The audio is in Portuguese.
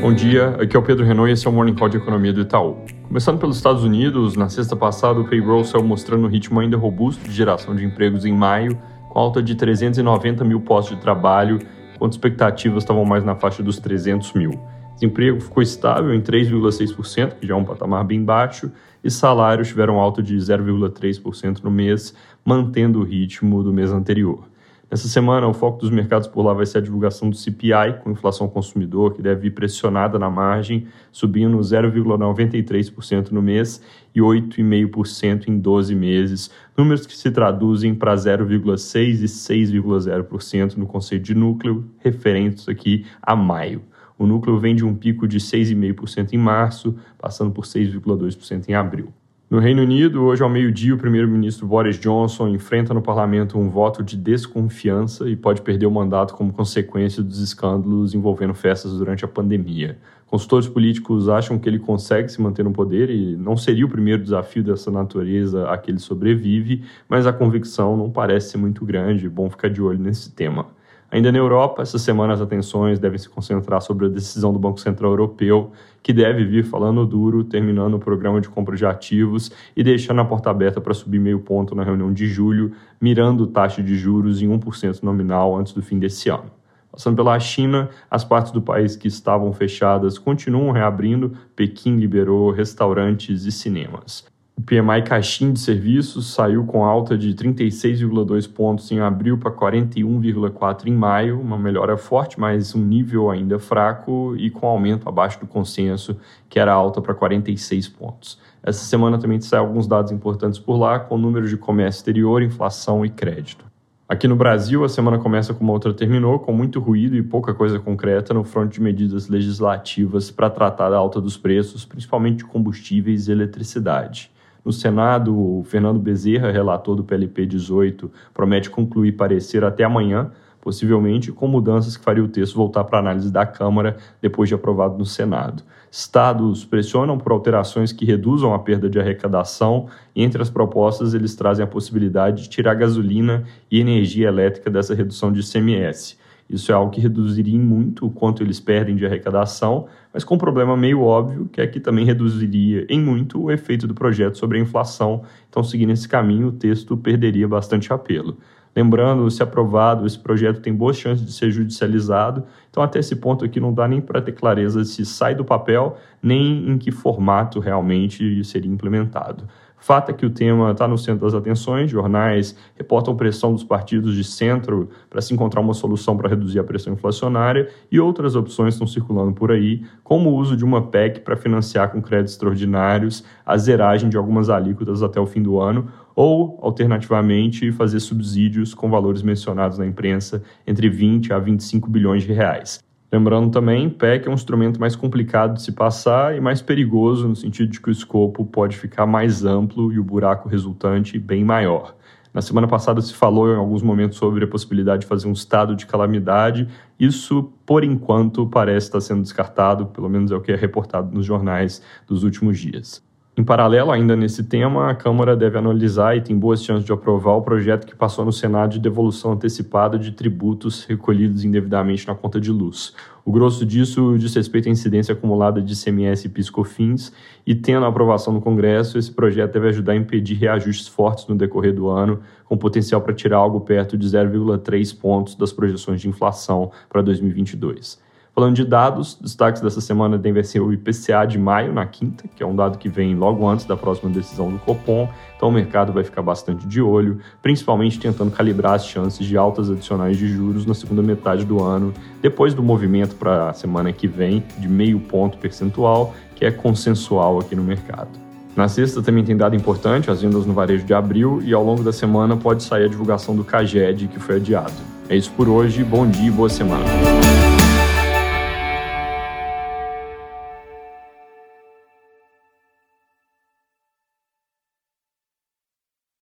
Bom dia, aqui é o Pedro Renault e esse é o Morning Call de Economia do Itaú. Começando pelos Estados Unidos, na sexta passada o payroll saiu mostrando um ritmo ainda robusto de geração de empregos em maio, com alta de 390 mil postos de trabalho, enquanto expectativas estavam mais na faixa dos 300 mil. Desemprego ficou estável em 3,6%, que já é um patamar bem baixo, e salários tiveram alta de 0,3% no mês, mantendo o ritmo do mês anterior. Nessa semana, o foco dos mercados por lá vai ser a divulgação do CPI, com inflação consumidor, que deve ir pressionada na margem, subindo 0,93% no mês e 8,5% em 12 meses, números que se traduzem para 0,6% e 6,0% no conceito de núcleo, referentes aqui a maio. O núcleo vem de um pico de 6,5% em março, passando por 6,2% em abril. No Reino Unido, hoje ao meio-dia, o primeiro-ministro Boris Johnson enfrenta no parlamento um voto de desconfiança e pode perder o mandato como consequência dos escândalos envolvendo festas durante a pandemia. Consultores políticos acham que ele consegue se manter no poder e não seria o primeiro desafio dessa natureza a que ele sobrevive, mas a convicção não parece ser muito grande. Bom ficar de olho nesse tema. Ainda na Europa, essa semana as atenções devem se concentrar sobre a decisão do Banco Central Europeu, que deve vir falando duro, terminando o programa de compra de ativos e deixando a porta aberta para subir meio ponto na reunião de julho, mirando taxa de juros em 1% nominal antes do fim desse ano. Passando pela China, as partes do país que estavam fechadas continuam reabrindo. Pequim liberou restaurantes e cinemas. O PMI Caixin de Serviços saiu com alta de 36,2 pontos em abril para 41,4 em maio, uma melhora forte, mas um nível ainda fraco e com aumento abaixo do consenso, que era alta para 46 pontos. Essa semana também saem alguns dados importantes por lá, com números de comércio exterior, inflação e crédito. Aqui no Brasil, a semana começa como a outra terminou, com muito ruído e pouca coisa concreta no fronte de medidas legislativas para tratar da alta dos preços, principalmente de combustíveis e eletricidade. No Senado, o Fernando Bezerra, relator do PLP 18, promete concluir parecer até amanhã, possivelmente com mudanças que faria o texto voltar para análise da Câmara depois de aprovado no Senado. Estados pressionam por alterações que reduzam a perda de arrecadação, entre as propostas eles trazem a possibilidade de tirar gasolina e energia elétrica dessa redução de ICMS. Isso é algo que reduziria muito o quanto eles perdem de arrecadação, mas com um problema meio óbvio, que é que também reduziria em muito o efeito do projeto sobre a inflação. Então, seguindo esse caminho, o texto perderia bastante apelo. Lembrando, se aprovado, esse projeto tem boas chances de ser judicializado, então até esse ponto aqui não dá nem para ter clareza se sai do papel, nem em que formato realmente seria implementado. Fato é que o tema está no centro das atenções, jornais reportam pressão dos partidos de centro para se encontrar uma solução para reduzir a pressão inflacionária e outras opções estão circulando por aí, como o uso de uma PEC para financiar com créditos extraordinários a zeragem de algumas alíquotas até o fim do ano, ou, alternativamente, fazer subsídios com valores mencionados na imprensa entre 20 a 25 bilhões de reais. Lembrando também, PEC é um instrumento mais complicado de se passar e mais perigoso, no sentido de que o escopo pode ficar mais amplo e o buraco resultante bem maior. Na semana passada se falou em alguns momentos sobre a possibilidade de fazer um estado de calamidade. Isso, por enquanto, parece estar sendo descartado, pelo menos é o que é reportado nos jornais dos últimos dias. Em paralelo, ainda nesse tema, a Câmara deve analisar e tem boas chances de aprovar o projeto que passou no Senado de devolução antecipada de tributos recolhidos indevidamente na conta de luz. O grosso disso diz respeito à incidência acumulada de CMS e PiscoFins, e tendo a aprovação no Congresso, esse projeto deve ajudar a impedir reajustes fortes no decorrer do ano, com potencial para tirar algo perto de 0,3 pontos das projeções de inflação para 2022. Falando de dados, destaques dessa semana devem ser o IPCA de maio, na quinta, que é um dado que vem logo antes da próxima decisão do Copom, então o mercado vai ficar bastante de olho, principalmente tentando calibrar as chances de altas adicionais de juros na segunda metade do ano, depois do movimento para a semana que vem de meio ponto percentual, que é consensual aqui no mercado. Na sexta também tem dado importante, as vendas no varejo de abril, e ao longo da semana pode sair a divulgação do CAGED, que foi adiado. É isso por hoje, bom dia e boa semana.